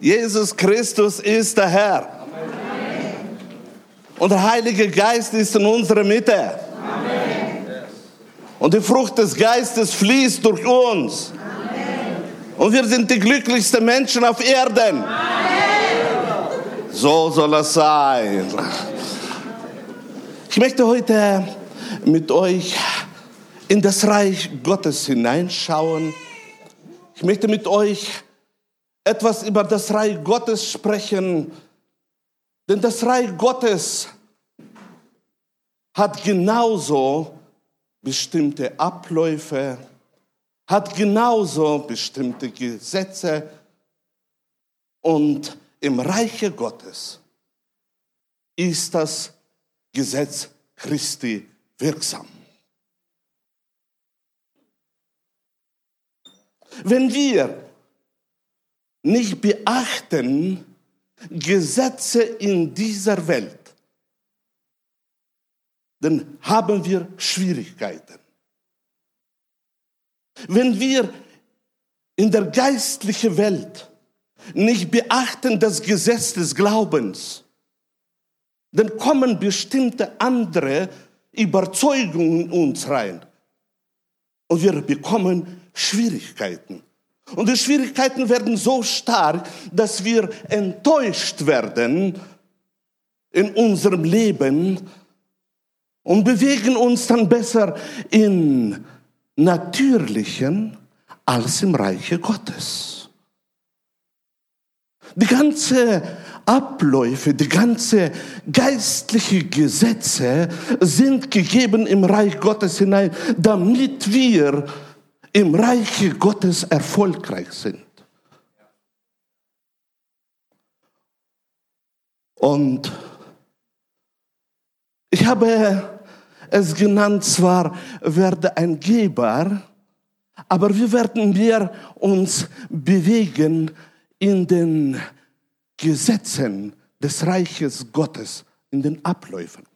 Jesus Christus ist der Herr. Und der Heilige Geist ist in unserer Mitte. Und die Frucht des Geistes fließt durch uns. Und wir sind die glücklichsten Menschen auf Erden. So soll es sein. Ich möchte heute mit euch in das Reich Gottes hineinschauen. Ich möchte mit euch etwas über das Reich Gottes sprechen, denn das Reich Gottes hat genauso bestimmte Abläufe, hat genauso bestimmte Gesetze und im Reiche Gottes ist das Gesetz Christi wirksam. Wenn wir nicht beachten Gesetze in dieser Welt, dann haben wir Schwierigkeiten. Wenn wir in der geistlichen Welt nicht beachten das Gesetz des Glaubens, dann kommen bestimmte andere Überzeugungen in uns rein. Und wir bekommen Schwierigkeiten. Und die Schwierigkeiten werden so stark, dass wir enttäuscht werden in unserem Leben und bewegen uns dann besser in natürlichen als im Reiche Gottes. Die ganze Abläufe, die ganze geistliche Gesetze sind gegeben im Reich Gottes hinein, damit wir im Reiche Gottes erfolgreich sind. Und ich habe es genannt, zwar werde ein Geber, aber wir werden mehr uns bewegen in den Gesetzen des Reiches Gottes, in den Abläufen.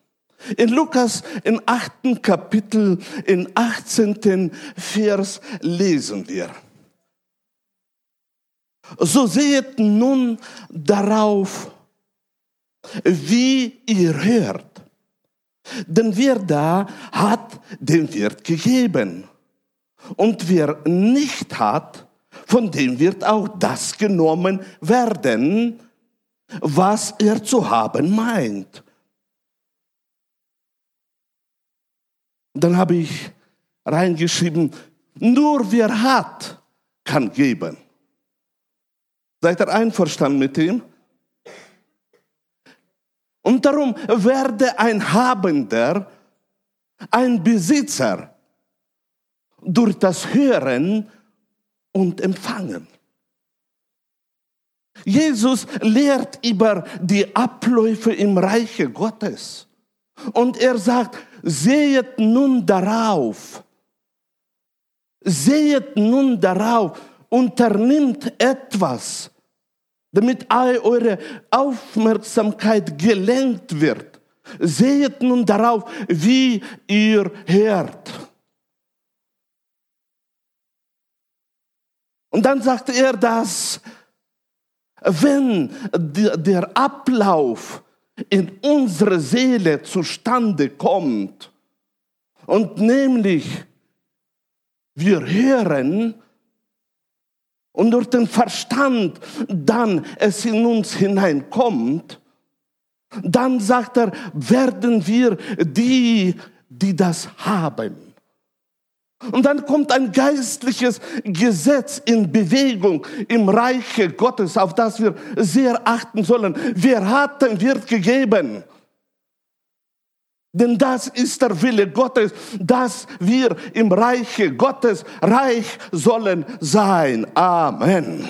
In Lukas im achten Kapitel, im 18. Vers lesen wir. So seht nun darauf, wie ihr hört. Denn wer da hat, dem wird gegeben. Und wer nicht hat, von dem wird auch das genommen werden, was er zu haben meint. Dann habe ich reingeschrieben, nur wer hat, kann geben. Seid ihr einverstanden mit ihm? Und darum werde ein Habender, ein Besitzer durch das Hören und Empfangen. Jesus lehrt über die Abläufe im Reiche Gottes. Und er sagt, sehet nun darauf, sehet nun darauf, unternimmt etwas, damit eure Aufmerksamkeit gelenkt wird. Sehet nun darauf, wie ihr hört. Und dann sagt er, dass wenn der Ablauf in unsere Seele zustande kommt. Und nämlich, wir hören und durch den Verstand dann es in uns hineinkommt, dann sagt er, werden wir die, die das haben. Und dann kommt ein geistliches Gesetz in Bewegung im Reiche Gottes, auf das wir sehr achten sollen. Wer hat, dem wird gegeben. Denn das ist der Wille Gottes, dass wir im Reiche Gottes reich sollen sein. Amen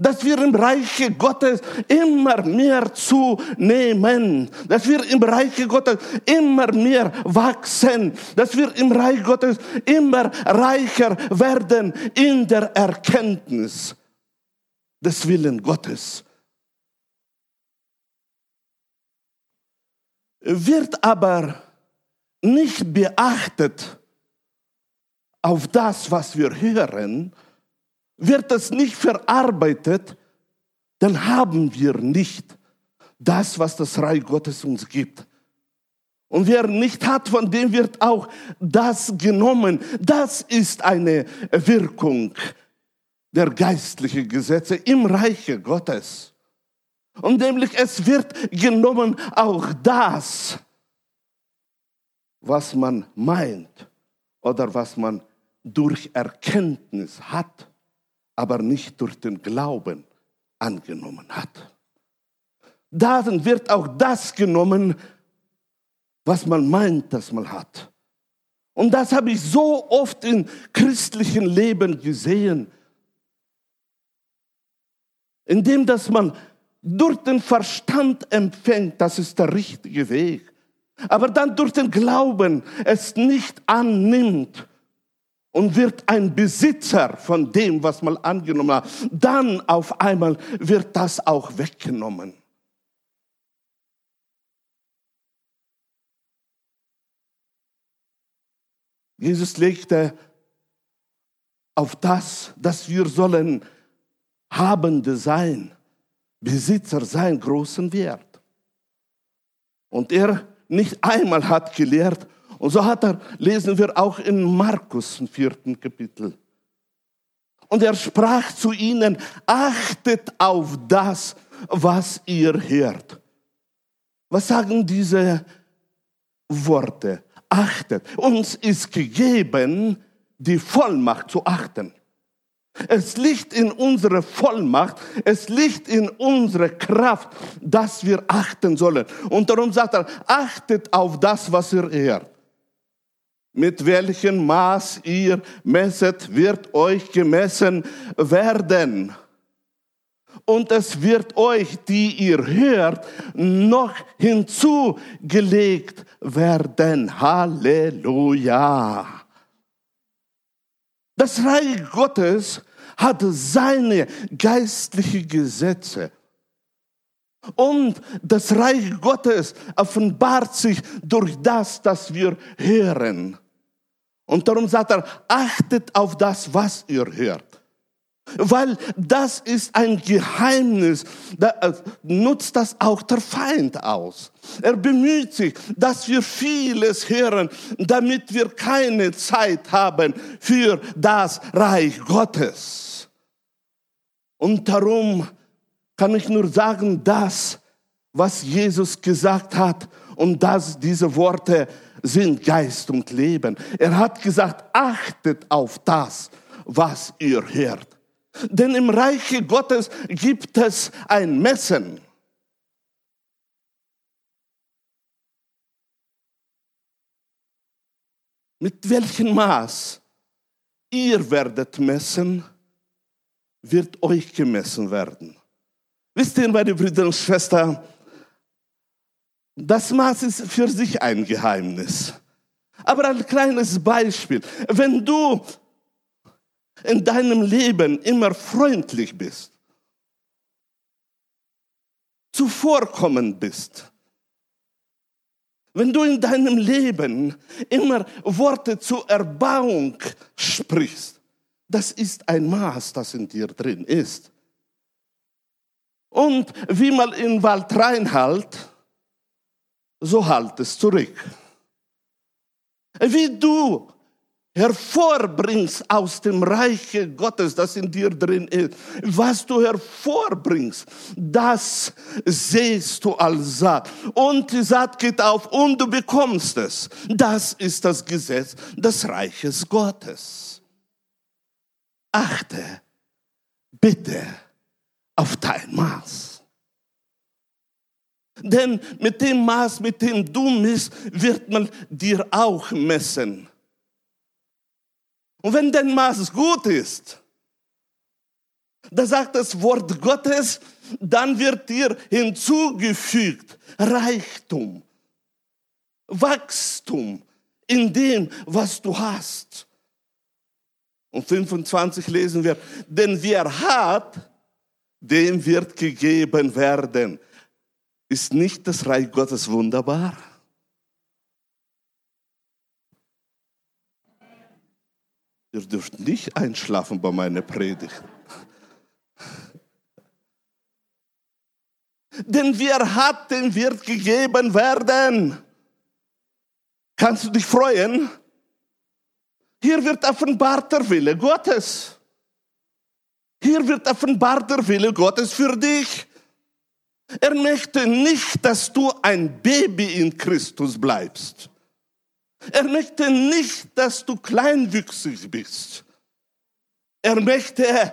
dass wir im Reiche Gottes immer mehr zunehmen, dass wir im Reiche Gottes immer mehr wachsen, dass wir im Reich Gottes immer reicher werden in der Erkenntnis des Willen Gottes. Wird aber nicht beachtet auf das, was wir hören, wird es nicht verarbeitet, dann haben wir nicht das, was das Reich Gottes uns gibt. Und wer nicht hat, von dem wird auch das genommen. Das ist eine Wirkung der geistlichen Gesetze im Reiche Gottes. Und nämlich es wird genommen auch das, was man meint oder was man durch Erkenntnis hat, aber nicht durch den Glauben angenommen hat. Dann wird auch das genommen, was man meint, dass man hat. Und das habe ich so oft im christlichen Leben gesehen, indem dass man durch den Verstand empfängt, das ist der richtige Weg, aber dann durch den Glauben es nicht annimmt und wird ein Besitzer von dem, was man angenommen hat, dann auf einmal wird das auch weggenommen. Jesus legte auf das, dass wir sollen Habende sein, Besitzer sein, großen Wert. Und er nicht einmal hat gelehrt, und so hat er, lesen wir auch in Markus im vierten Kapitel. Und er sprach zu ihnen, achtet auf das, was ihr hört. Was sagen diese Worte? achtet. Uns ist gegeben, die Vollmacht zu achten. Es liegt in unserer Vollmacht, es liegt in unserer Kraft, dass wir achten sollen. Und darum sagt er, achtet auf das, was ihr ehrt. Mit welchem Maß ihr messet, wird euch gemessen werden und es wird euch, die ihr hört, noch hinzugelegt werden. Halleluja. Das Reich Gottes hat seine geistlichen Gesetze. Und das Reich Gottes offenbart sich durch das, das wir hören. Und darum sagt er, achtet auf das, was ihr hört. Weil das ist ein Geheimnis. Da äh, nutzt das auch der Feind aus. Er bemüht sich, dass wir vieles hören, damit wir keine Zeit haben für das Reich Gottes. Und darum kann ich nur sagen, das, was Jesus gesagt hat, und dass diese Worte sind Geist und Leben. Er hat gesagt, achtet auf das, was ihr hört. Denn im Reiche Gottes gibt es ein Messen. Mit welchem Maß ihr werdet messen, wird euch gemessen werden. Wisst ihr, meine Brüder und Schwestern, das Maß ist für sich ein Geheimnis. Aber ein kleines Beispiel. Wenn du in deinem Leben immer freundlich bist, zuvorkommend bist, wenn du in deinem Leben immer Worte zur Erbauung sprichst, das ist ein Maß, das in dir drin ist. Und wie man in Wald reinhalt, so halt es zurück. Wie du hervorbringst aus dem Reiche Gottes, das in dir drin ist, was du hervorbringst, das siehst du als Saat. Und die Saat geht auf und du bekommst es. Das ist das Gesetz des Reiches Gottes. Achte bitte auf dein Maß. Denn mit dem Maß, mit dem du misst, wird man dir auch messen. Und wenn dein Maß gut ist, da sagt das Wort Gottes, dann wird dir hinzugefügt Reichtum, Wachstum in dem, was du hast. Und 25 lesen wir, denn wer hat, dem wird gegeben werden. Ist nicht das Reich Gottes wunderbar? Ihr dürft nicht einschlafen bei meiner Predigt. Denn wer hat, dem wird gegeben werden. Kannst du dich freuen? Hier wird offenbart der Wille Gottes. Hier wird offenbart der Wille Gottes für dich. Er möchte nicht, dass du ein Baby in Christus bleibst. Er möchte nicht, dass du kleinwüchsig bist. Er möchte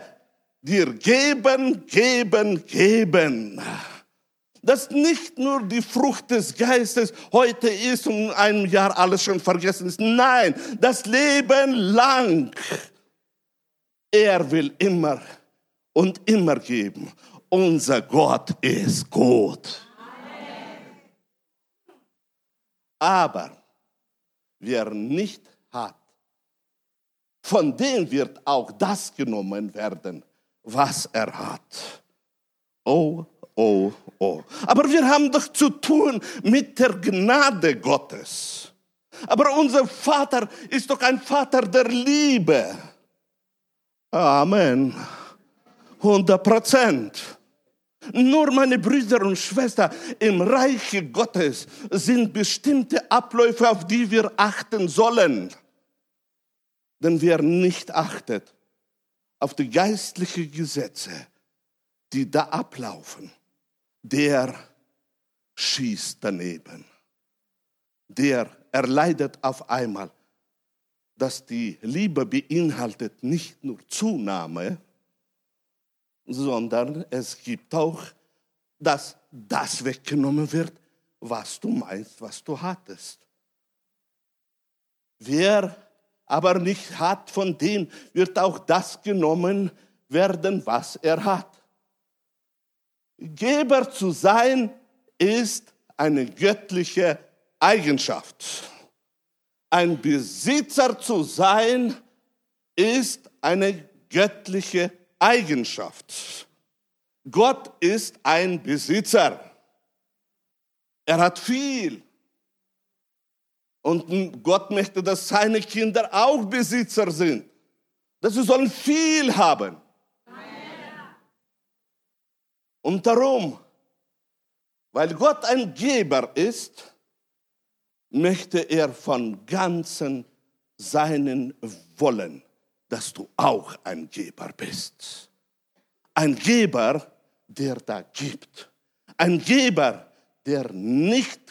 dir geben, geben, geben dass nicht nur die Frucht des Geistes heute ist und in einem Jahr alles schon vergessen ist. Nein, das Leben lang. Er will immer und immer geben. Unser Gott ist gut. Aber wer nicht hat, von dem wird auch das genommen werden, was er hat. Oh, oh, oh. Aber wir haben doch zu tun mit der Gnade Gottes. Aber unser Vater ist doch ein Vater der Liebe. Amen. 100 Prozent. Nur meine Brüder und Schwestern im Reiche Gottes sind bestimmte Abläufe, auf die wir achten sollen. Denn wer nicht achtet auf die geistlichen Gesetze, die da ablaufen, der schießt daneben. Der erleidet auf einmal, dass die Liebe beinhaltet nicht nur Zunahme, sondern es gibt auch, dass das weggenommen wird, was du meinst, was du hattest. Wer aber nicht hat, von dem wird auch das genommen werden, was er hat. Geber zu sein ist eine göttliche Eigenschaft. Ein Besitzer zu sein ist eine göttliche Eigenschaft. Gott ist ein Besitzer. Er hat viel. Und Gott möchte, dass seine Kinder auch Besitzer sind. Dass sie sollen viel haben. Und darum, weil Gott ein Geber ist, möchte er von ganzem seinen wollen, dass du auch ein Geber bist. Ein Geber, der da gibt. Ein Geber, der nicht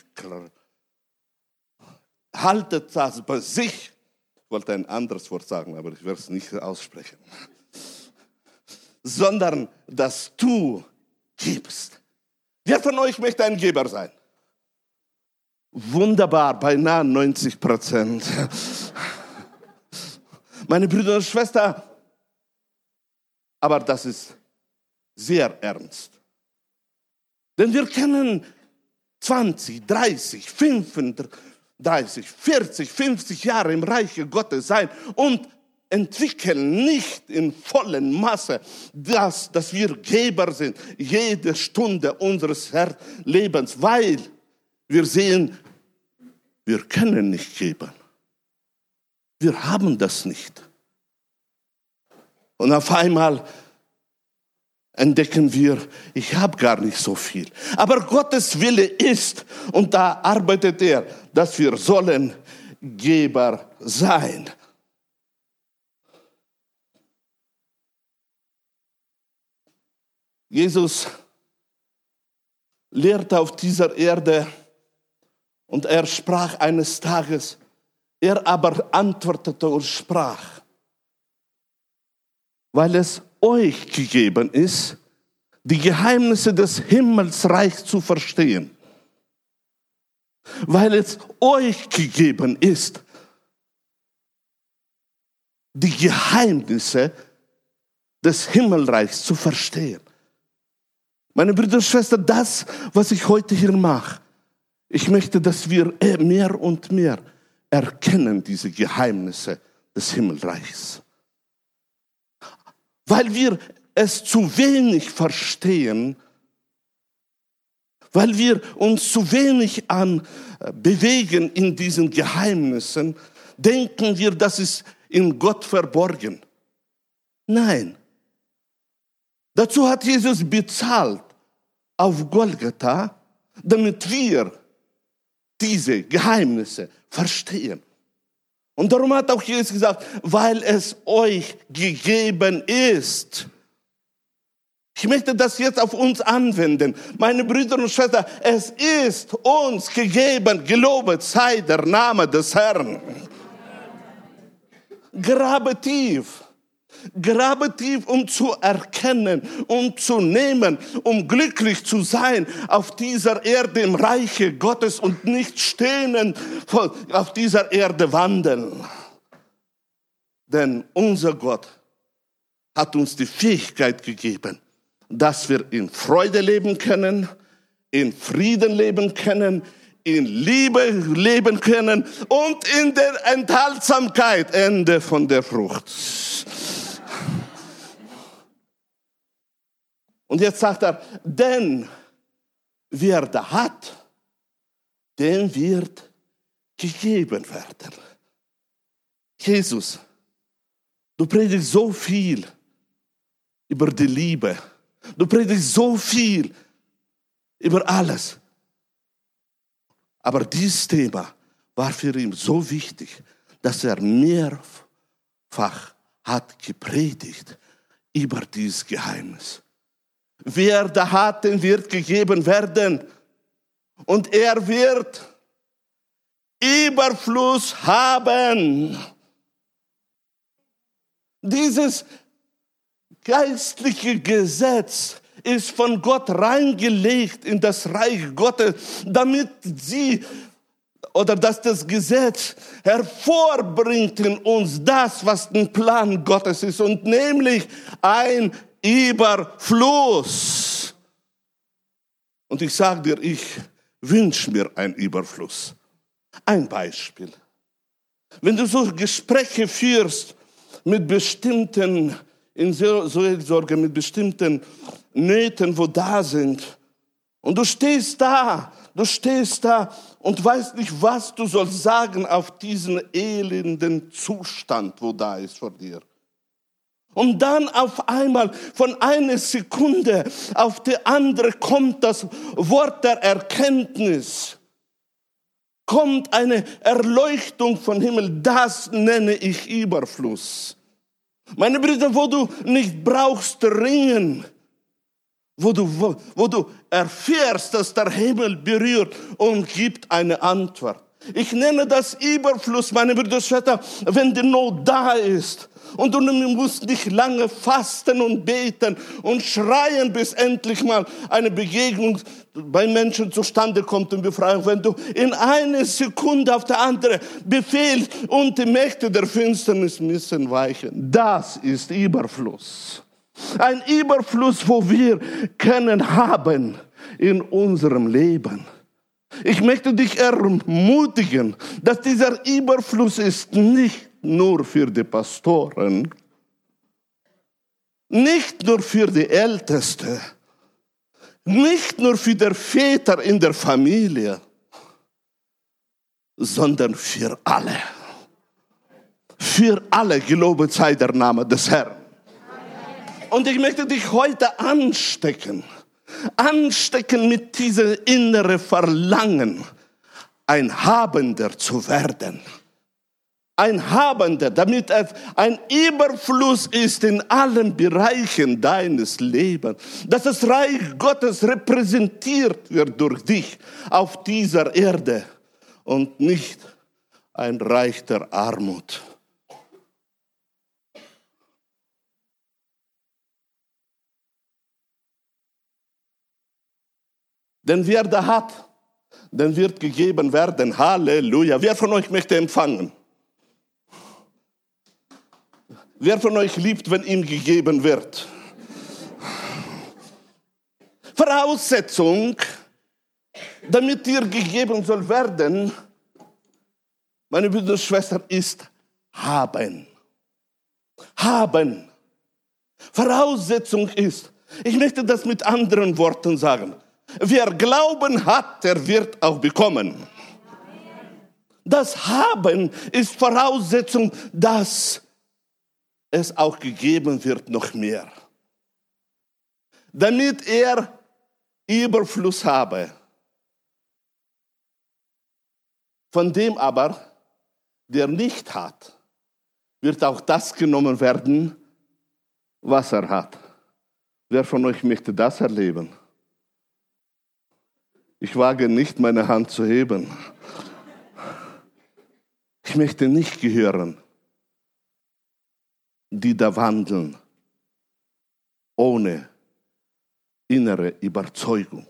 haltet das bei sich. Ich wollte ein anderes Wort sagen, aber ich werde es nicht aussprechen. Sondern dass du gibst. Wer von euch möchte ein Geber sein? Wunderbar, beinahe 90 Prozent. Meine Brüder und Schwestern, aber das ist sehr ernst. Denn wir kennen 20, 30, 35, 40, 50 Jahre im Reiche Gottes sein und entwickeln nicht in vollen Masse das, dass wir Geber sind, jede Stunde unseres Lebens, weil wir sehen, wir können nicht geben. Wir haben das nicht. Und auf einmal entdecken wir, ich habe gar nicht so viel. Aber Gottes Wille ist, und da arbeitet er, dass wir sollen Geber sein. Jesus lehrte auf dieser Erde und er sprach eines Tages, er aber antwortete und sprach, weil es euch gegeben ist, die Geheimnisse des Himmelsreichs zu verstehen. Weil es euch gegeben ist, die Geheimnisse des Himmelreichs zu verstehen. Meine Brüder und Schwestern, das, was ich heute hier mache, ich möchte, dass wir mehr und mehr erkennen diese Geheimnisse des Himmelreichs. Weil wir es zu wenig verstehen, weil wir uns zu wenig an äh, bewegen in diesen Geheimnissen, denken wir, das ist in Gott verborgen. Nein. Dazu hat Jesus bezahlt. auf Golgatha, damit wir diese Geheimnisse verstehen. Und darum hat auch Jesus gesagt, weil es euch gegeben ist. Ich möchte das jetzt auf uns anwenden. Meine Brüder und Schwestern, es ist uns gegeben, gelobet sei der Name des Herrn. Grabe tief. Grabe tief, um zu erkennen, um zu nehmen, um glücklich zu sein auf dieser Erde im Reiche Gottes und nicht stehen auf dieser Erde wandeln. Denn unser Gott hat uns die Fähigkeit gegeben, dass wir in Freude leben können, in Frieden leben können, in Liebe leben können und in der Enthaltsamkeit, Ende von der Frucht. Und jetzt sagt er, denn wer da hat, dem wird gegeben werden. Jesus, du predigst so viel über die Liebe. Du predigst so viel über alles. Aber dieses Thema war für ihn so wichtig, dass er mehrfach hat gepredigt über dieses Geheimnis. Wer da hat, dem wird gegeben werden. Und er wird Überfluss haben. Dieses geistliche Gesetz ist von Gott reingelegt in das Reich Gottes, damit sie oder dass das Gesetz hervorbringt in uns das, was ein Plan Gottes ist und nämlich ein Überfluss. Und ich sage dir, ich wünsche mir einen Überfluss. Ein Beispiel. Wenn du so Gespräche führst mit bestimmten, in Seelsorge, mit bestimmten Nöten, wo da sind, und du stehst da, du stehst da und weißt nicht, was du sollst sagen auf diesen elenden Zustand, wo da ist vor dir. Und dann auf einmal von einer Sekunde auf die andere kommt das Wort der Erkenntnis. Kommt eine Erleuchtung von Himmel. Das nenne ich Überfluss. Meine Brüder, wo du nicht brauchst ringen, wo du, wo, wo du erfährst, dass der Himmel berührt und gibt eine Antwort. Ich nenne das Überfluss, meine Brüder und Schwestern, wenn die Not da ist und du musst nicht lange fasten und beten und schreien, bis endlich mal eine Begegnung bei Menschen zustande kommt und Befreiung. Wenn du in einer Sekunde auf der andere befehlst und die Mächte der Finsternis müssen weichen. Das ist Überfluss. Ein Überfluss, wo wir können haben in unserem Leben. Ich möchte dich ermutigen, dass dieser Überfluss ist nicht nur für die Pastoren, nicht nur für die Älteste, nicht nur für die Väter in der Familie, sondern für alle. Für alle gelobet sei der Name des Herrn. Und ich möchte dich heute anstecken, anstecken mit diesem inneren Verlangen, ein Habender zu werden ein Habender, damit es ein Überfluss ist in allen Bereichen deines Lebens, dass das Reich Gottes repräsentiert wird durch dich auf dieser Erde und nicht ein Reich der Armut. Denn wer da hat, den wird gegeben werden. Halleluja. Wer von euch möchte empfangen? Wer von euch liebt, wenn ihm gegeben wird? Voraussetzung, damit dir gegeben soll werden, meine Brüder und Schwestern, ist haben. Haben. Voraussetzung ist, ich möchte das mit anderen Worten sagen, wer Glauben hat, der wird auch bekommen. Das Haben ist Voraussetzung, dass es auch gegeben wird noch mehr. Damit er Überfluss habe. Von dem aber, der nicht hat, wird auch das genommen werden, was er hat. Wer von euch möchte das erleben? Ich wage nicht, meine Hand zu heben. Ich möchte nicht gehören, die da wandeln, ohne innere Überzeugung,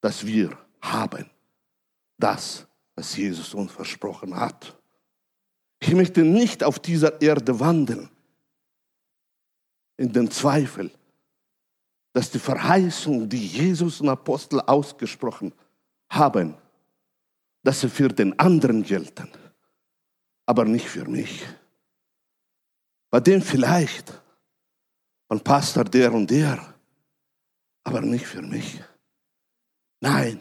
dass wir haben das, was Jesus uns versprochen hat. Ich möchte nicht auf dieser Erde wandeln, in den Zweifel, dass die Verheißung, die Jesus und Apostel ausgesprochen haben, dass sie für den anderen gelten, aber nicht für mich. Bei dem vielleicht, von Pastor der und der, aber nicht für mich. Nein,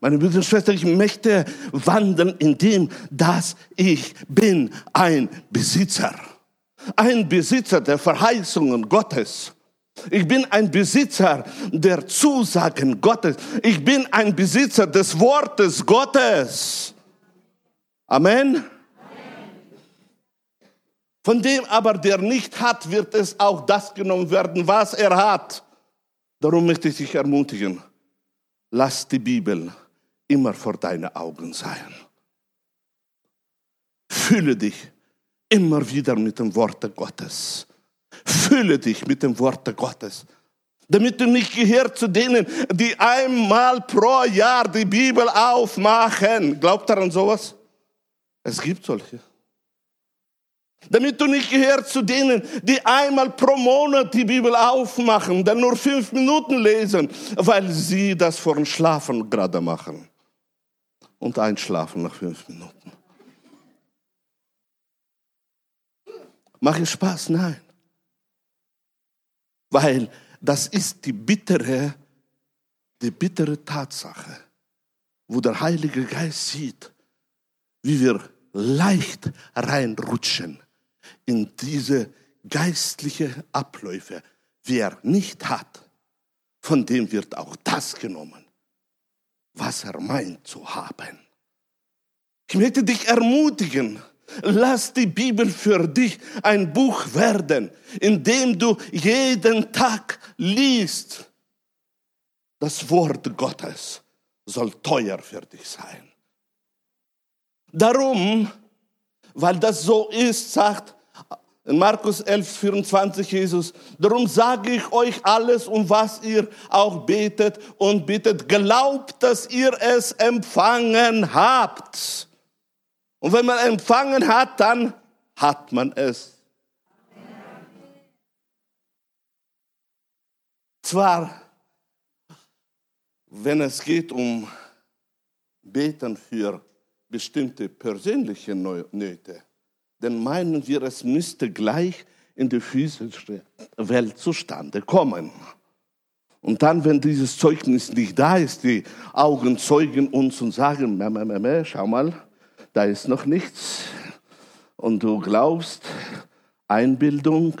meine Brüder und Schwestern, ich möchte wandeln in dem, dass ich bin ein Besitzer. Ein Besitzer der Verheißungen Gottes. Ich bin ein Besitzer der Zusagen Gottes. Ich bin ein Besitzer des Wortes Gottes. Amen. Von dem aber, der nicht hat, wird es auch das genommen werden, was er hat. Darum möchte ich dich ermutigen, lass die Bibel immer vor deine Augen sein. Fühle dich immer wieder mit dem Worte Gottes. Fülle dich mit dem Worte Gottes. Damit du nicht gehörst zu denen, die einmal pro Jahr die Bibel aufmachen. Glaubt daran sowas? Es gibt solche. Damit du nicht gehörst zu denen, die einmal pro Monat die Bibel aufmachen, dann nur fünf Minuten lesen, weil sie das vor dem Schlafen gerade machen. Und einschlafen nach fünf Minuten. Macht es Spaß? Nein. Weil das ist die bittere, die bittere Tatsache, wo der Heilige Geist sieht, wie wir leicht reinrutschen in diese geistliche Abläufe. Wer nicht hat, von dem wird auch das genommen, was er meint zu haben. Ich möchte dich ermutigen, Lass die Bibel für dich ein Buch werden, in dem du jeden Tag liest. Das Wort Gottes soll teuer für dich sein. Darum, weil das so ist, sagt in Markus 11, 24 Jesus, darum sage ich euch alles, um was ihr auch betet und bittet. Glaubt, dass ihr es empfangen habt. Und wenn man empfangen hat, dann hat man es. Zwar, wenn es geht um Beten für bestimmte persönliche Nöte, dann meinen wir, es müsste gleich in die physische Welt zustande kommen. Und dann, wenn dieses Zeugnis nicht da ist, die Augen zeugen uns und sagen, schau mal, da ist noch nichts. Und du glaubst, Einbildung,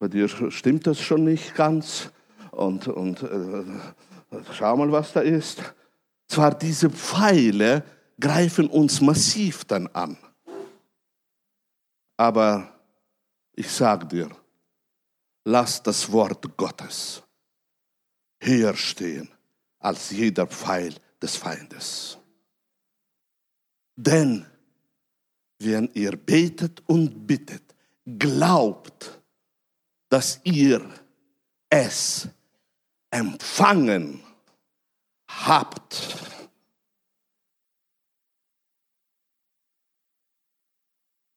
bei dir stimmt das schon nicht ganz. Und, und äh, schau mal, was da ist. Zwar diese Pfeile greifen uns massiv dann an. Aber ich sage dir, lass das Wort Gottes höher stehen als jeder Pfeil des Feindes. Denn wenn ihr betet und bittet, glaubt, dass ihr es empfangen habt.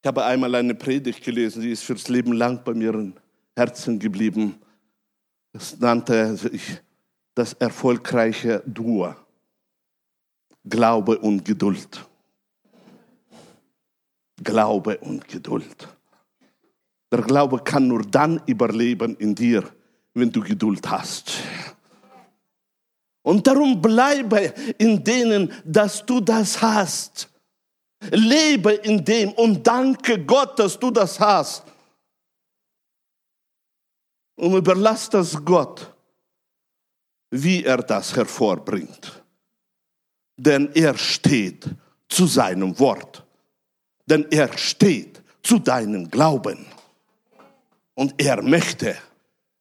Ich habe einmal eine Predigt gelesen, die ist fürs Leben lang bei mir im Herzen geblieben. Das nannte ich das erfolgreiche Duo. Glaube und Geduld. Glaube und Geduld. Der Glaube kann nur dann überleben in dir, wenn du Geduld hast. Und darum bleibe in denen, dass du das hast. Lebe in dem und danke Gott, dass du das hast. Und überlass das Gott, wie er das hervorbringt. Denn er steht zu seinem Wort. Denn er steht zu deinem Glauben. Und er möchte,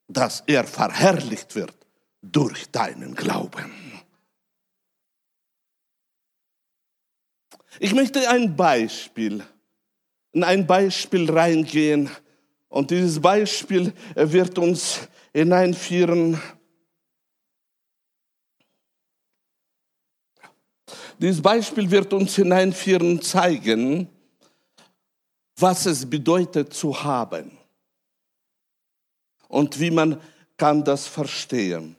dass er verherrlicht wird durch deinen Glauben. Ich möchte ein Beispiel, in ein Beispiel reingehen. Und dieses Beispiel wird uns hineinführen. Dieses Beispiel wird uns hineinführen, zeigen, was es bedeutet zu haben und wie man kann das verstehen.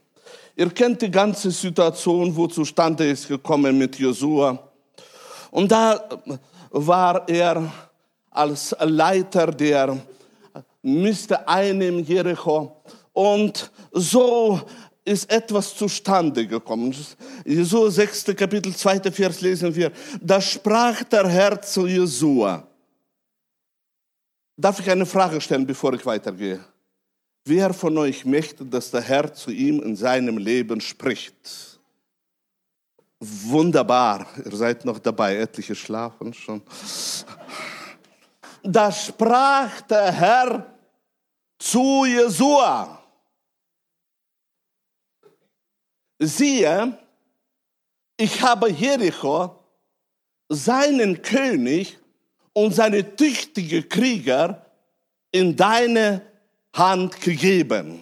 Ihr kennt die ganze Situation, wo zustande ist gekommen mit Josua. Und da war er als Leiter der Miste einnehmen Jericho. Und so ist etwas zustande gekommen. Jesua 6. Kapitel 2. Vers lesen wir. Da sprach der Herr zu Jesua. Darf ich eine Frage stellen, bevor ich weitergehe? Wer von euch möchte, dass der Herr zu ihm in seinem Leben spricht? Wunderbar, ihr seid noch dabei, etliche schlafen schon. Da sprach der Herr zu Jesua. Siehe, ich habe Jericho, seinen König und seine tüchtige Krieger in deine Hand gegeben.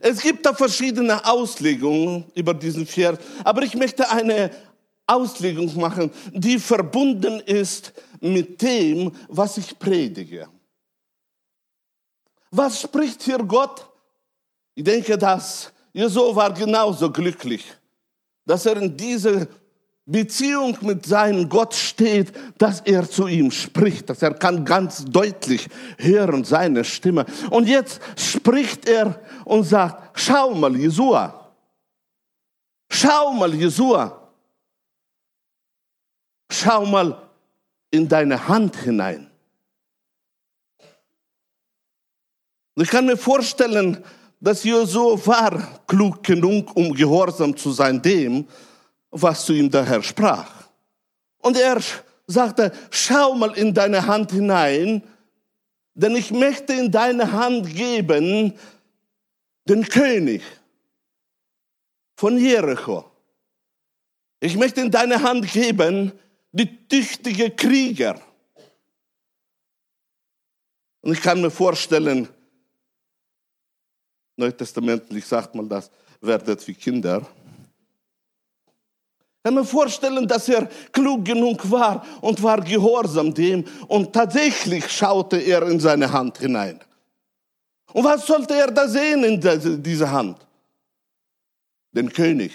Es gibt da verschiedene Auslegungen über diesen Vers, aber ich möchte eine Auslegung machen, die verbunden ist mit dem, was ich predige. Was spricht hier Gott? Ich denke, dass Jesu war genauso glücklich, dass er in dieser Beziehung mit seinem Gott steht, dass er zu ihm spricht, dass er kann ganz deutlich hören seine Stimme. Und jetzt spricht er und sagt, schau mal, Jesua, schau mal, Jesua, schau mal in deine Hand hinein. Ich kann mir vorstellen, dass Josua war klug genug, um gehorsam zu sein dem, was zu ihm der Herr sprach. Und er sagte, schau mal in deine Hand hinein, denn ich möchte in deine Hand geben den König von Jericho. Ich möchte in deine Hand geben die tüchtige Krieger. Und ich kann mir vorstellen, neutestamentlich sagt man das, werdet wie Kinder kann mir vorstellen, dass er klug genug war und war gehorsam dem und tatsächlich schaute er in seine Hand hinein. Und was sollte er da sehen in dieser Hand? Den König,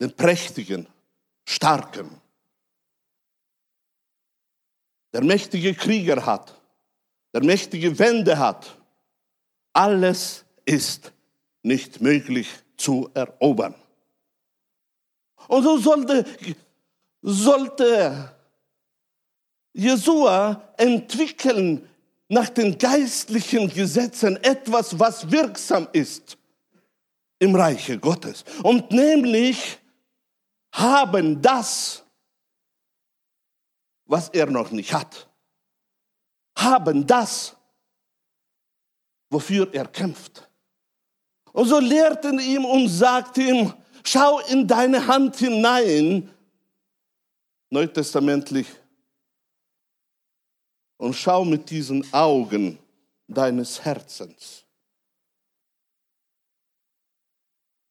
den prächtigen, starken, der mächtige Krieger hat, der mächtige Wände hat. Alles ist nicht möglich zu erobern. Und so sollte, sollte Jesua entwickeln nach den geistlichen Gesetzen etwas, was wirksam ist im Reiche Gottes. Und nämlich haben das, was er noch nicht hat. Haben das, wofür er kämpft. Und so lehrten ihm und sagten ihm, Schau in deine Hand hinein, neutestamentlich, und schau mit diesen Augen deines Herzens.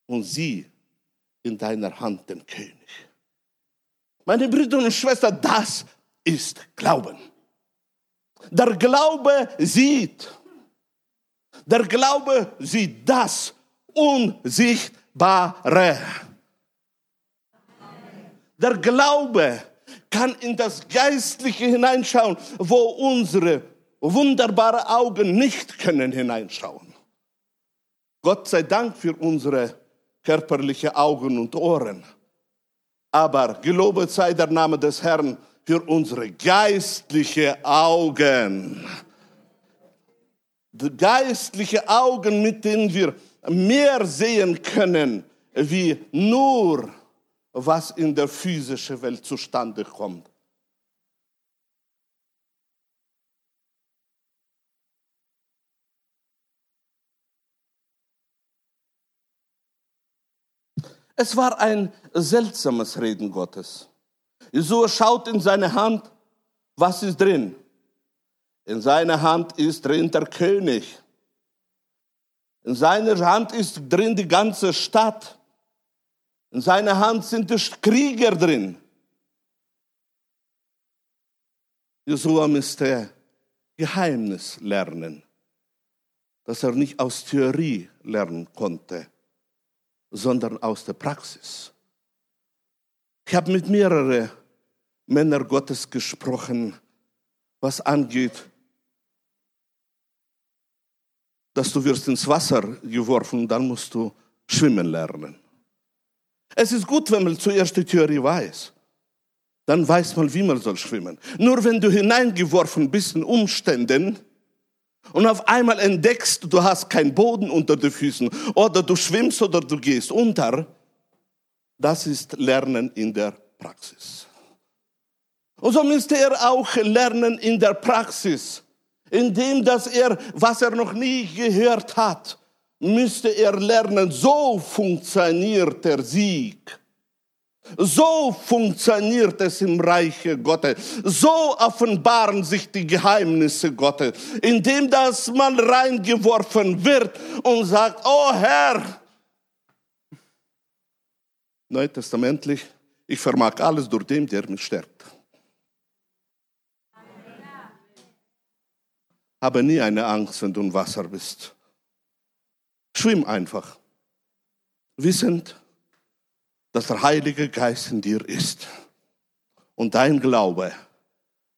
Und sieh in deiner Hand den König. Meine Brüder und Schwestern, das ist Glauben. Der Glaube sieht. Der Glaube sieht das Unsichtbare Bare. Der Glaube kann in das Geistliche hineinschauen, wo unsere wunderbaren Augen nicht können hineinschauen. Gott sei Dank für unsere körperlichen Augen und Ohren. Aber gelobet sei der Name des Herrn für unsere geistlichen Augen. Die geistlichen Augen, mit denen wir mehr sehen können, wie nur was in der physischen Welt zustande kommt. Es war ein seltsames Reden Gottes. Jesua schaut in seine Hand, was ist drin? In seiner Hand ist drin der König. In seiner Hand ist drin die ganze Stadt. In seiner Hand sind die Krieger drin. Jesua müsste Geheimnis lernen, das er nicht aus Theorie lernen konnte sondern aus der Praxis. Ich habe mit mehreren Männern Gottes gesprochen, was angeht, dass du wirst ins Wasser geworfen, dann musst du schwimmen lernen. Es ist gut, wenn man zuerst die Theorie weiß. Dann weiß man, wie man soll schwimmen. Nur wenn du hineingeworfen bist in Umständen, und auf einmal entdeckst du, du hast keinen Boden unter den Füßen oder du schwimmst oder du gehst unter. Das ist Lernen in der Praxis. Und so müsste er auch lernen in der Praxis, indem dass er, was er noch nie gehört hat, müsste er lernen, so funktioniert der Sieg. So funktioniert es im Reiche Gottes. So offenbaren sich die Geheimnisse Gottes, indem das man reingeworfen wird und sagt, oh Herr, neutestamentlich, ich vermag alles durch den, der mich stärkt. Habe nie eine Angst, wenn du im Wasser bist. Schwimm einfach. Wissend, dass der Heilige Geist in dir ist. Und dein Glaube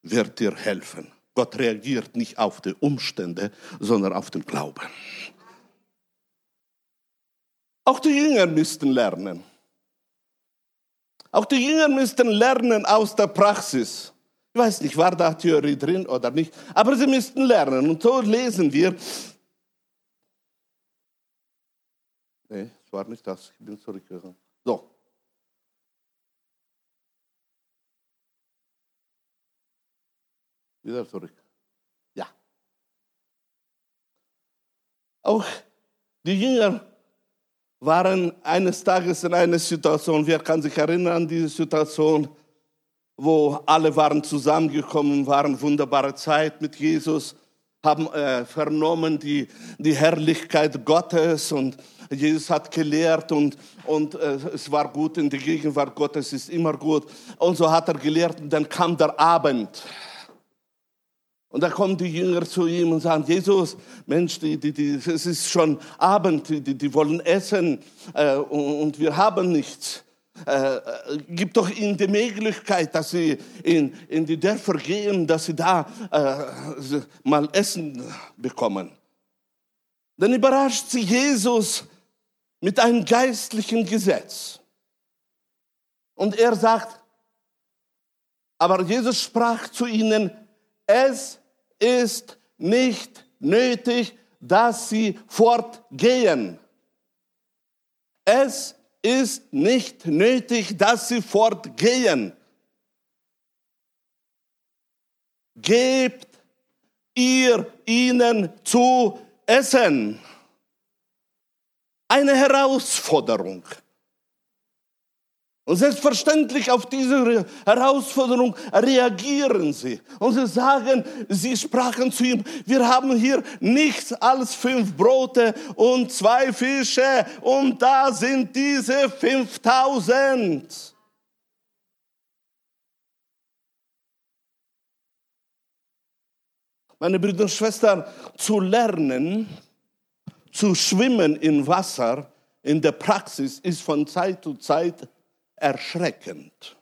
wird dir helfen. Gott reagiert nicht auf die Umstände, sondern auf den Glauben. Auch die Jünger müssten lernen. Auch die Jünger müssten lernen aus der Praxis. Ich weiß nicht, war da Theorie drin oder nicht, aber sie müssten lernen. Und so lesen wir. Nee, es war nicht das, ich bin zurückgegangen. So. Wieder zurück. Ja. Auch die Jünger waren eines Tages in einer Situation, wer kann sich erinnern an diese Situation, wo alle waren zusammengekommen, waren wunderbare Zeit mit Jesus, haben äh, vernommen die, die Herrlichkeit Gottes und Jesus hat gelehrt und, und äh, es war gut in der Gegenwart Gottes, ist immer gut. Und so hat er gelehrt und dann kam der Abend. Und da kommen die Jünger zu ihm und sagen, Jesus, Mensch, die, die, die, es ist schon Abend, die, die wollen essen äh, und, und, wir haben nichts. Äh, äh, gib doch ihnen die Möglichkeit, dass sie in, in die Dörfer gehen, dass sie da äh, mal Essen bekommen. Dann überrascht sie Jesus mit einem geistlichen Gesetz. Und er sagt, aber Jesus sprach zu ihnen, es ist nicht nötig, dass sie fortgehen. Es ist nicht nötig, dass sie fortgehen. Gebt ihr ihnen zu essen. Eine Herausforderung. Und selbstverständlich auf diese Herausforderung reagieren sie. Und sie sagen, sie sprachen zu ihm, wir haben hier nichts als fünf Brote und zwei Fische und da sind diese 5000. Meine Brüder und Schwestern, zu lernen, zu schwimmen im Wasser in der Praxis ist von Zeit zu Zeit erschreckend.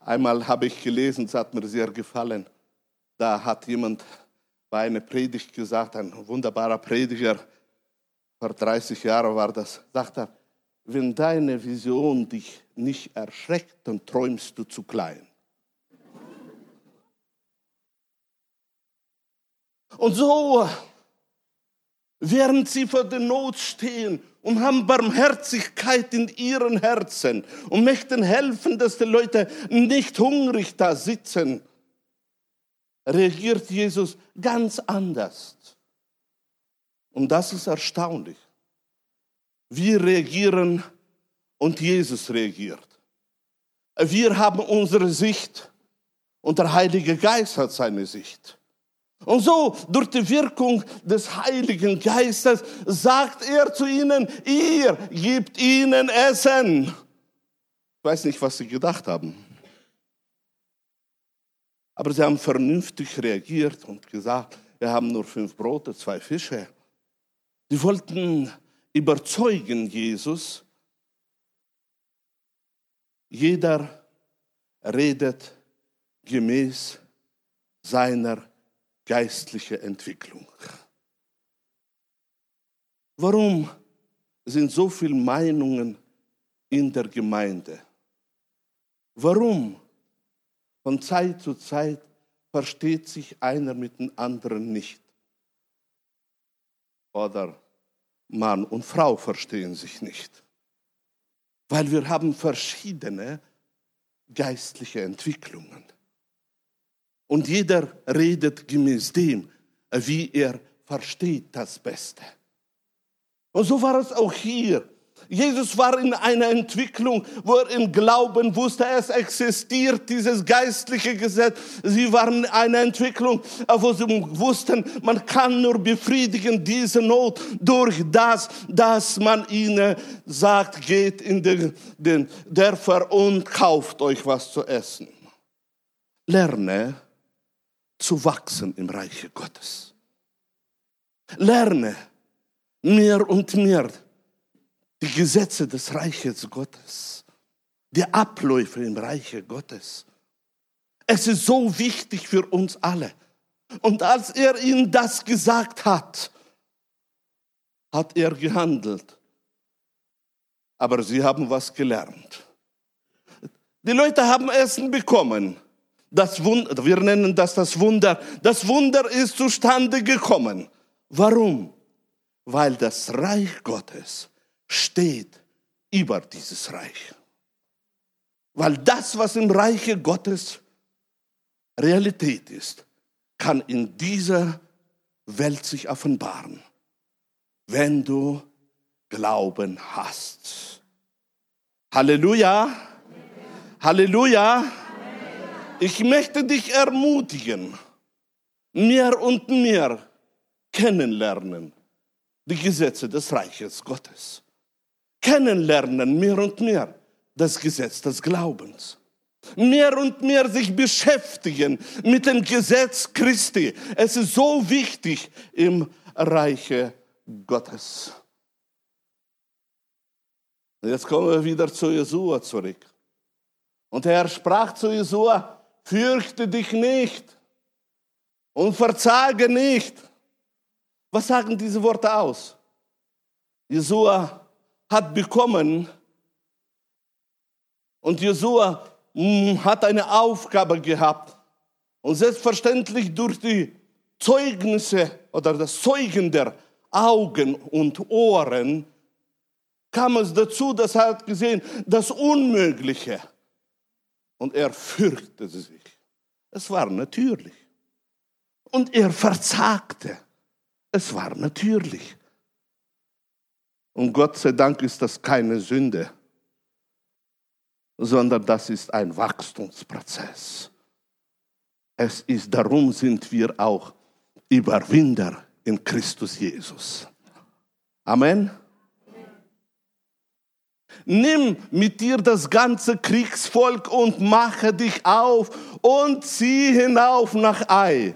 Einmal habe ich gelesen, es hat mir sehr gefallen, da hat jemand bei einer Predigt gesagt, ein wunderbarer Prediger, vor 30 Jahren war das, sagt er, wenn deine Vision dich nicht erschreckt, dann träumst du zu klein. Und so, während sie vor der Not stehen und haben Barmherzigkeit in ihren Herzen und möchten helfen, dass die Leute nicht hungrig da sitzen, reagiert Jesus ganz anders. Und das ist erstaunlich. Wir reagieren und Jesus reagiert. Wir haben unsere Sicht und der Heilige Geist hat seine Sicht. Und so, durch die Wirkung des Heiligen Geistes, sagt er zu ihnen, ihr gebt ihnen Essen. Ich weiß nicht, was sie gedacht haben. Aber sie haben vernünftig reagiert und gesagt, wir haben nur fünf Brote, zwei Fische. Sie wollten überzeugen Jesus. Jeder redet gemäß seiner geistlichen Entwicklung. Warum sind so viele Meinungen in der Gemeinde? Warum von Zeit zu Zeit versteht sich einer mit dem anderen nicht? Oder Mann und Frau verstehen sich nicht. Weil wir haben verschiedene geistliche Entwicklungen. Und jeder redet gemäß dem, wie er versteht das Beste. Und so war es auch hier. Jesus war in einer Entwicklung, wo er im Glauben wusste, es existiert dieses geistliche Gesetz. Sie waren in einer Entwicklung, wo sie wussten, man kann nur befriedigen diese Not durch das, dass man ihnen sagt, geht in den, den Dörfer und kauft euch was zu essen. Lerne zu wachsen im Reiche Gottes. Lerne mehr und mehr die Gesetze des Reiches Gottes, die Abläufe im Reiche Gottes. Es ist so wichtig für uns alle. Und als er ihnen das gesagt hat, hat er gehandelt. Aber sie haben was gelernt. Die Leute haben Essen bekommen. Das Wunder, wir nennen das das Wunder. Das Wunder ist zustande gekommen. Warum? Weil das Reich Gottes steht über dieses Reich. Weil das, was im Reiche Gottes Realität ist, kann in dieser Welt sich offenbaren, wenn du Glauben hast. Halleluja. Halleluja. Ich möchte dich ermutigen, mehr und mehr kennenlernen die Gesetze des Reiches Gottes kennenlernen, mehr und mehr, das Gesetz des Glaubens. Mehr und mehr sich beschäftigen mit dem Gesetz Christi. Es ist so wichtig im Reiche Gottes. Jetzt kommen wir wieder zu Jesua zurück. Und er sprach zu Jesua, fürchte dich nicht und verzage nicht. Was sagen diese Worte aus? Jesua hat bekommen und Josua hm, hat eine Aufgabe gehabt. Und selbstverständlich durch die Zeugnisse oder das Zeugen der Augen und Ohren kam es dazu, dass er hat gesehen, das Unmögliche. Und er fürchtete sich. Es war natürlich. Und er verzagte. Es war natürlich. Und Gott sei Dank ist das keine Sünde, sondern das ist ein Wachstumsprozess. Es ist darum sind wir auch Überwinder in Christus Jesus. Amen. Nimm mit dir das ganze Kriegsvolk und mache dich auf und zieh hinauf nach Ai.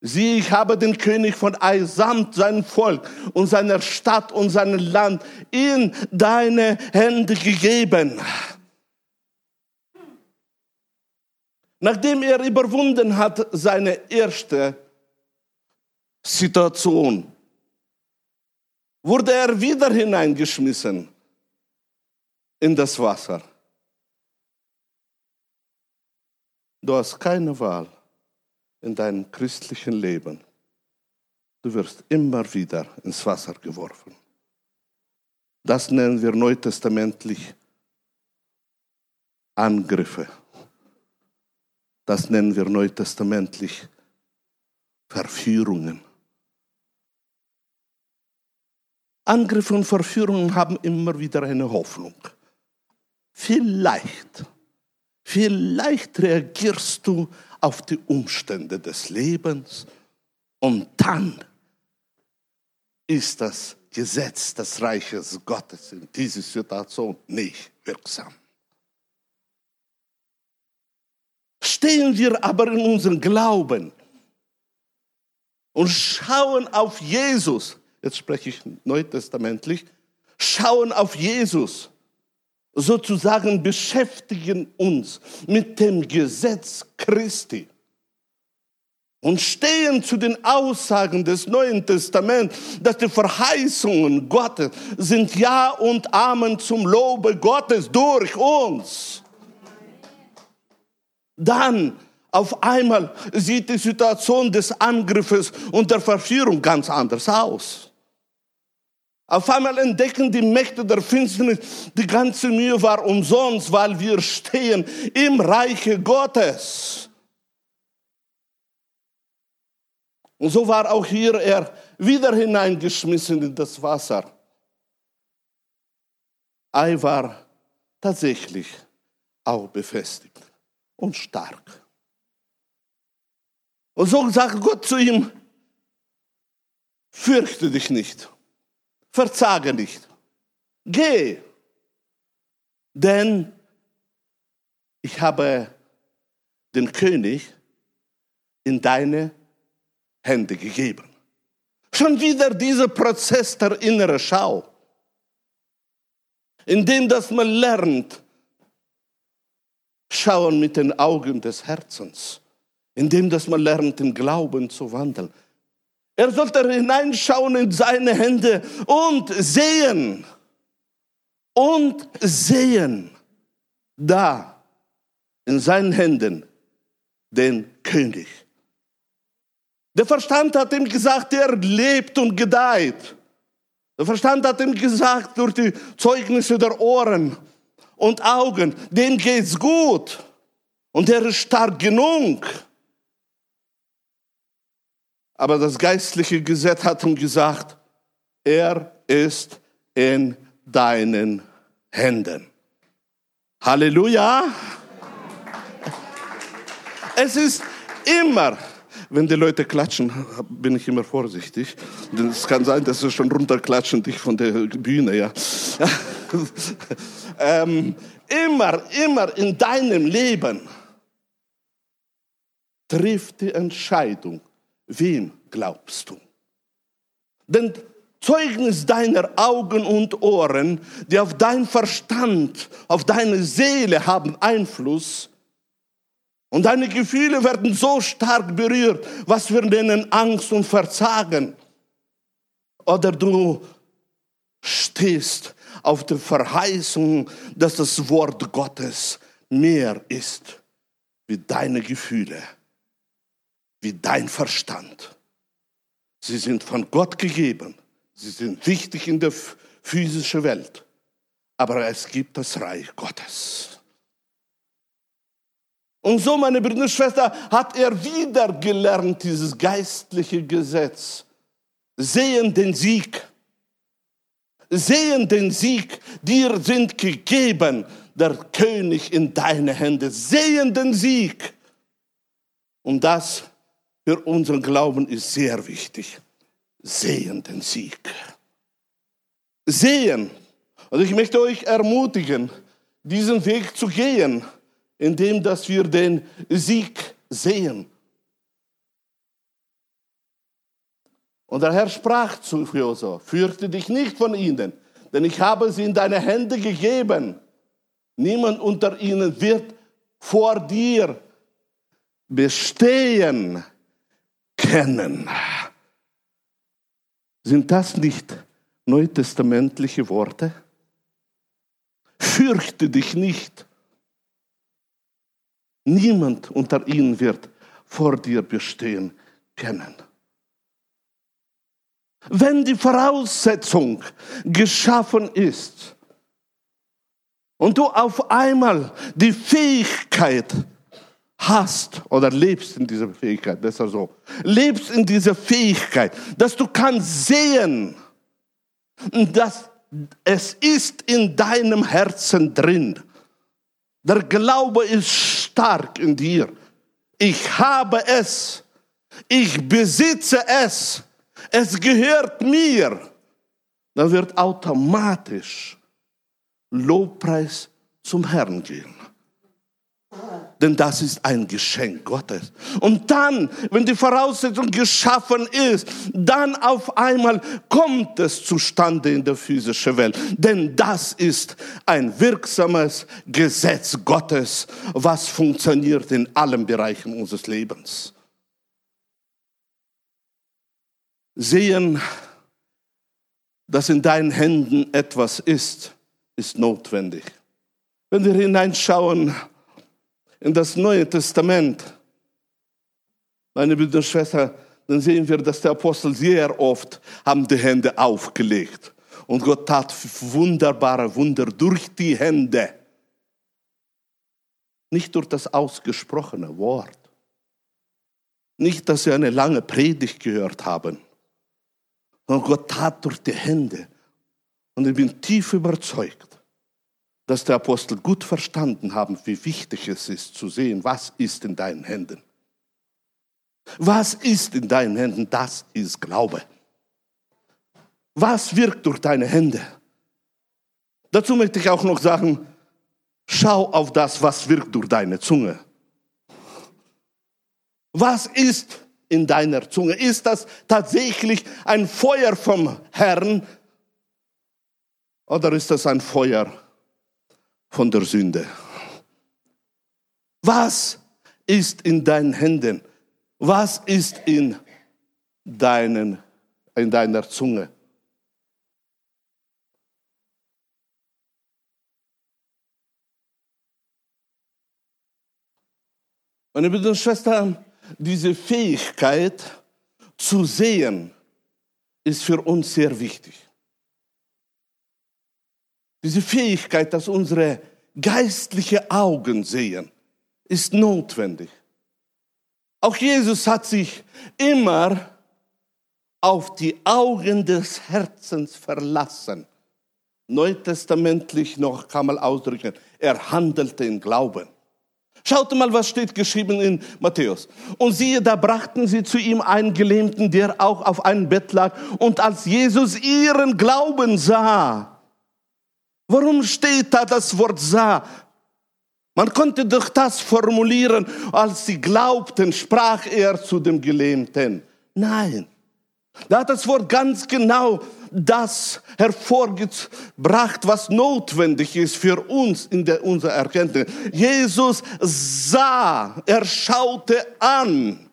Sieh, ich habe den König von Ai samt seinem Volk und seiner Stadt und seinem Land in deine Hände gegeben. Nachdem er überwunden hat seine erste Situation, wurde er wieder hineingeschmissen in das Wasser. Du hast keine Wahl. in deinem christlichen Leben. Du wirst immer wieder ins Wasser geworfen. Das nennen wir neutestamentlich Angriffe. Das nennen wir neutestamentlich Verführungen. Angriffe und Verführungen haben immer wieder eine Hoffnung. Vielleicht, vielleicht reagierst du auf die Umstände des Lebens und dann ist das Gesetz des Reiches Gottes in dieser Situation nicht wirksam. Stehen wir aber in unserem Glauben und schauen auf Jesus, jetzt spreche ich neutestamentlich, schauen auf Jesus, sozusagen beschäftigen uns mit dem Gesetz Christi und stehen zu den Aussagen des Neuen Testaments, dass die Verheißungen Gottes sind Ja und Amen zum Lobe Gottes durch uns. Dann auf einmal sieht die Situation des Angriffes und der Verführung ganz anders aus. Auf einmal entdecken die Mächte der Finsternis, die ganze Mühe war umsonst, weil wir stehen im Reiche Gottes. Und so war auch hier er wieder hineingeschmissen in das Wasser. Ei war tatsächlich auch befestigt und stark. Und so sagt Gott zu ihm, fürchte dich nicht, verzage nicht, geh, denn ich habe den König in deine Hände gegeben. Schon wieder dieser Prozess der inneren Schau, in dem dass man lernt, schauen mit den Augen des Herzens indem dass man lernt, im Glauben zu wandeln. Er sollte hineinschauen in seine Hände und sehen, und sehen, da in seinen Händen den König. Der Verstand hat ihm gesagt, er lebt und gedeiht. Der Verstand hat ihm gesagt, durch die Zeugnisse der Ohren und Augen, dem geht's gut. Und er ist stark genug. Aber das geistliche Gesetz hat ihm gesagt, er ist in deinen Händen. Halleluja. Es ist immer, wenn die Leute klatschen, bin ich immer vorsichtig. Denn es kann sein, dass sie schon runterklatschen, dich von der Bühne, ja. ähm, immer, immer in deinem Leben trifft die Entscheidung, Wem glaubst du? Denn Zeugnis deiner Augen und Ohren, die auf dein Verstand, auf deine Seele haben Einfluss. Und deine Gefühle werden so stark berührt, was wir nennen Angst und Verzagen. Oder du stehst auf der Verheißung, dass das Wort Gottes mehr ist wie deine Gefühle wie dein Verstand. Sie sind von Gott gegeben. Sie sind wichtig in der physischen Welt. Aber es gibt das Reich Gottes. Und so, meine Brüder und Schwestern, hat er wieder gelernt, dieses geistliche Gesetz. Sehen den Sieg. Sehen den Sieg. Dir sind gegeben, der König in deine Hände. Sehen den Sieg. Und das für unseren Glauben ist sehr wichtig. Sehen den Sieg. Sehen. Also ich möchte euch ermutigen, diesen Weg zu gehen, indem dass wir den Sieg sehen. Und der Herr sprach zu Josua, fürchte dich nicht von ihnen, denn ich habe sie in deine Hände gegeben. Niemand unter ihnen wird vor dir bestehen kennen. Sind das nicht neutestamentliche Worte? Fürchte dich nicht. Niemand unter ihnen wird vor dir bestehen können. Wenn die Voraussetzung geschaffen ist und du auf einmal die Fähigkeit hast oder lebst in dieser Fähigkeit, besser so, lebst in dieser Fähigkeit, dass du kannst sehen, dass es ist in deinem Herzen drin. Der Glaube ist stark in dir. Ich habe es. Ich besitze es. Es gehört mir. Dann wird automatisch Lobpreis zum Herrn gehen denn das ist ein Geschenk Gottes. Und dann, wenn die Voraussetzung geschaffen ist, dann auf einmal kommt es zustande in der physischen Welt. Denn das ist ein wirksames Gesetz Gottes, was funktioniert in allen Bereichen unseres Lebens. Sehen, dass in deinen Händen etwas ist, ist notwendig. Wenn wir hineinschauen, in das Neue Testament, meine Brüder und Schwestern, dann sehen wir, dass der Apostel sehr oft haben die Hände aufgelegt. Und Gott tat wunderbare Wunder durch die Hände. Nicht durch das ausgesprochene Wort. Nicht, dass sie eine lange Predigt gehört haben. Sondern Gott tat durch die Hände. Und ich bin tief überzeugt, dass der Apostel gut verstanden haben, wie wichtig es ist zu sehen, was ist in deinen Händen. Was ist in deinen Händen? Das ist Glaube. Was wirkt durch deine Hände? Dazu möchte ich auch noch sagen, schau auf das, was wirkt durch deine Zunge. Was ist in deiner Zunge? Ist das tatsächlich ein Feuer vom Herrn oder ist das ein Feuer von der Sünde. Was ist in deinen Händen? Was ist in, deinen, in deiner Zunge? Meine Brüder und Schwestern, diese Fähigkeit zu sehen ist für uns sehr wichtig. Diese Fähigkeit, dass unsere geistliche Augen sehen, ist notwendig. Auch Jesus hat sich immer auf die Augen des Herzens verlassen. Neutestamentlich noch kann man ausdrücken, er handelte in Glauben. Schaut mal, was steht geschrieben in Matthäus. Und siehe, da brachten sie zu ihm einen Gelähmten, der auch auf einem Bett lag. Und als Jesus ihren Glauben sah, Warum steht da das Wort sah? Man konnte doch das formulieren, als sie glaubten, sprach er zu dem Gelähmten. Nein, da hat das Wort ganz genau das hervorgebracht, was notwendig ist für uns in der, unserer Erkenntnis. Jesus sah, er schaute an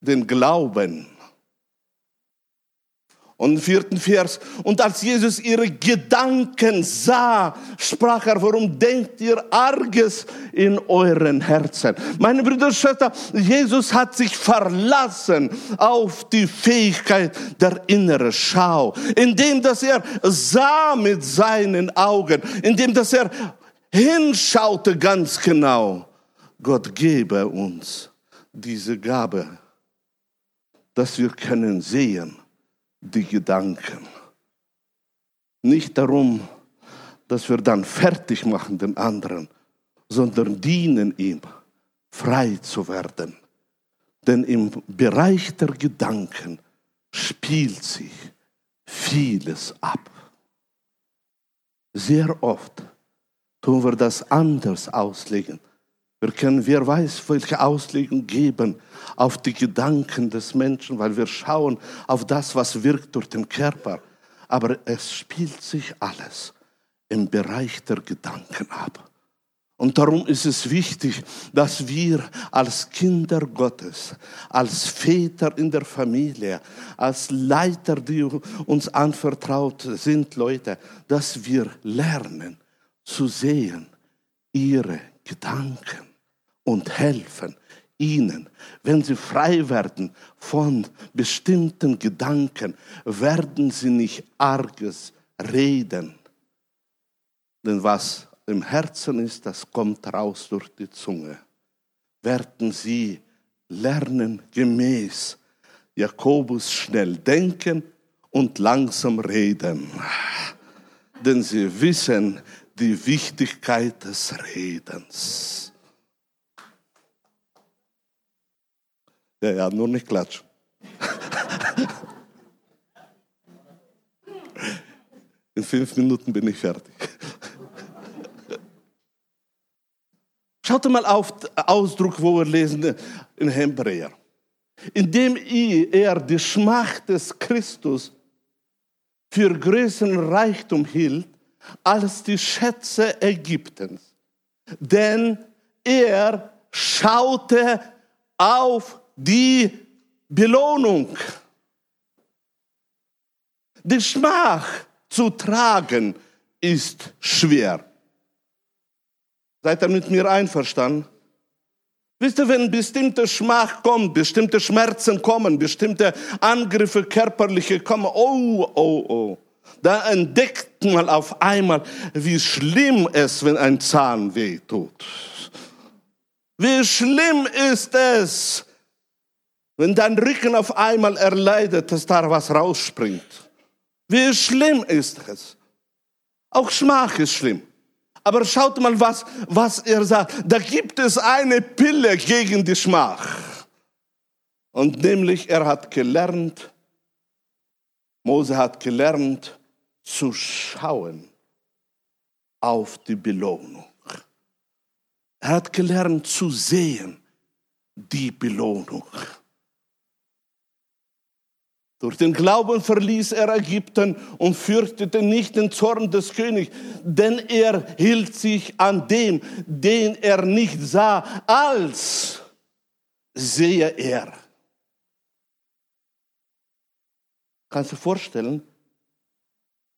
den Glauben. Und vierten Vers, und als Jesus ihre Gedanken sah, sprach er, warum denkt ihr Arges in euren Herzen? Meine Brüder und Schwestern, Jesus hat sich verlassen auf die Fähigkeit der inneren Schau, indem dass er sah mit seinen Augen, indem dass er hinschaute ganz genau. Gott gebe uns diese Gabe, dass wir können sehen, die Gedanken. Nicht darum, dass wir dann fertig machen den anderen, sondern dienen ihm, frei zu werden. Denn im Bereich der Gedanken spielt sich vieles ab. Sehr oft tun wir das anders auslegen. Wir können, wer weiß, welche Auslegung geben auf die Gedanken des Menschen, weil wir schauen auf das, was wirkt durch den Körper. Aber es spielt sich alles im Bereich der Gedanken ab. Und darum ist es wichtig, dass wir als Kinder Gottes, als Väter in der Familie, als Leiter, die uns anvertraut sind, Leute, dass wir lernen zu sehen ihre Gedanken und helfen, ihnen. Wenn sie frei werden von bestimmten Gedanken, werden sie nicht arges reden. Denn was im Herzen ist, das kommt raus durch die Zunge. Werden sie lernen gemäß Jakobus schnell denken und langsam reden. Denn sie wissen die Wichtigkeit des Redens. Ja, ja, nur nicht klatschen. In fünf Minuten bin ich fertig. Schaut mal auf den Ausdruck, wo wir lesen in Hebräer. Indem er die Schmach des Christus für größeren Reichtum hielt als die Schätze Ägyptens. Denn er schaute auf die Belohnung. Die Schmach zu tragen ist schwer. Seid ihr mit mir einverstanden? Wisst ihr, wenn bestimmte Schmach kommt, bestimmte Schmerzen kommen, bestimmte Angriffe körperliche kommen, oh, oh, oh, da entdeckt man auf einmal, wie schlimm es, wenn ein Zahn weh tut. Wie schlimm ist es, wenn dein Rücken auf einmal erleidet, dass da was rausspringt. Wie schlimm ist es? Auch Schmach ist schlimm. Aber schaut mal, was, was er sagt. Da gibt es eine Pille gegen die Schmach. Und nämlich, er hat gelernt, Mose hat gelernt, zu schauen auf die Belohnung. Er hat gelernt zu sehen die Belohnung. Durch den Glauben verließ er Ägypten und fürchtete nicht den Zorn des Königs, denn er hielt sich an dem, den er nicht sah, als sehe er. Kannst du vorstellen?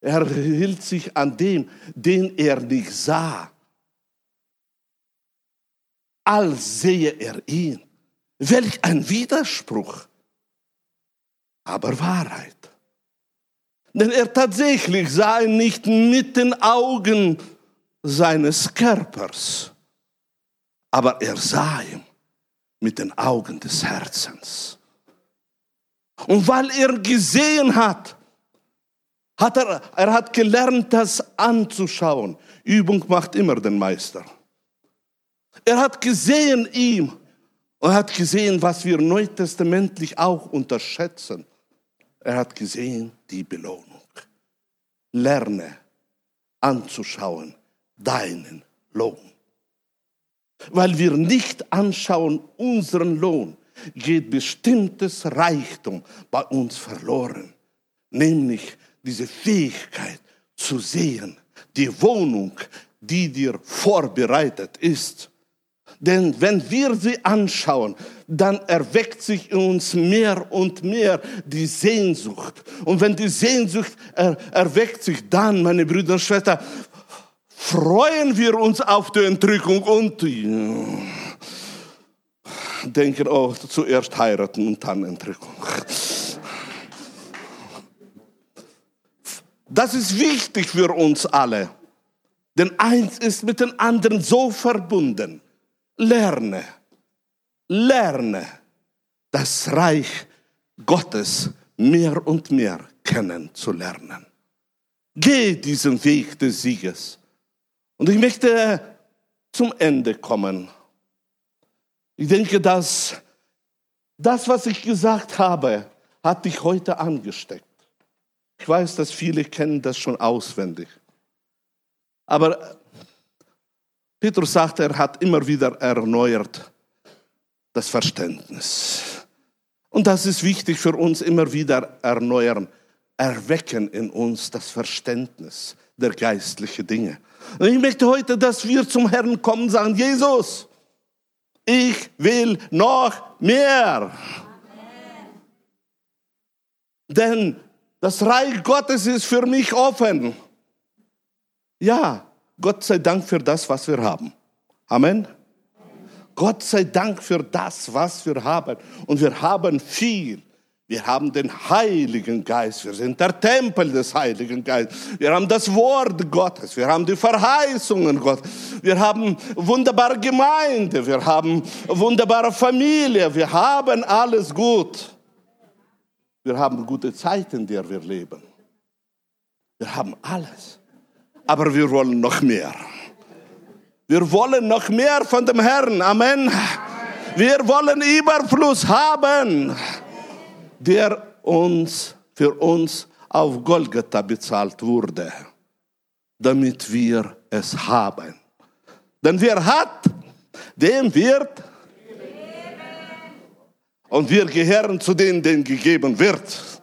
Er hielt sich an dem, den er nicht sah, als sehe er ihn. Welch ein Widerspruch! Aber Wahrheit. Denn er tatsächlich sah ihn nicht mit den Augen seines Körpers, aber er sah ihn mit den Augen des Herzens. Und weil er gesehen hat, hat er, er hat gelernt, das anzuschauen. Übung macht immer den Meister. Er hat gesehen ihm und hat gesehen, was wir neutestamentlich auch unterschätzen. Er hat gesehen die Belohnung. Lerne anzuschauen deinen Lohn. Weil wir nicht anschauen unseren Lohn, geht bestimmtes Reichtum bei uns verloren. Nämlich diese Fähigkeit zu sehen, die Wohnung, die dir vorbereitet ist. Denn wenn wir sie anschauen, dann erweckt sich in uns mehr und mehr die Sehnsucht. Und wenn die Sehnsucht er, erweckt sich, dann, meine Brüder und Schwestern, freuen wir uns auf die Entrückung und denken, oh, zuerst heiraten und dann Entrückung. Das ist wichtig für uns alle. Denn eins ist mit dem anderen so verbunden lerne, lerne das Reich Gottes mehr und mehr kennenzulernen. Geh diesen Weg des Sieges. Und ich möchte zum Ende kommen. Ich denke, dass das, was ich gesagt habe, hat dich heute angesteckt. Ich weiß, dass viele kennen das schon auswendig. Aber Petrus sagt, er hat immer wieder erneuert das Verständnis. Und das ist wichtig für uns, immer wieder erneuern, erwecken in uns das Verständnis der geistlichen Dinge. Und ich möchte heute, dass wir zum Herrn kommen und sagen, Jesus, ich will noch mehr. Amen. Denn das Reich Gottes ist für mich offen. Ja, Gott sei Dank für das, was wir haben. Amen. Gott sei Dank für das, was wir haben. Und wir haben viel. Wir haben den Heiligen Geist. Wir sind der Tempel des Heiligen Geistes. Wir haben das Wort Gottes. Wir haben die Verheißungen Gottes. Wir haben wunderbare Gemeinde. Wir haben wunderbare Familie. Wir haben alles gut. Wir haben gute Zeiten, in der wir leben. Wir haben alles. Aber wir wollen noch mehr. Wir wollen noch mehr von dem Herrn. Amen. Wir wollen Überfluss haben der uns für uns auf Golgatha bezahlt wurde, damit wir es haben. Denn wer hat, dem wird und wir gehören zu denen, denen gegeben wird.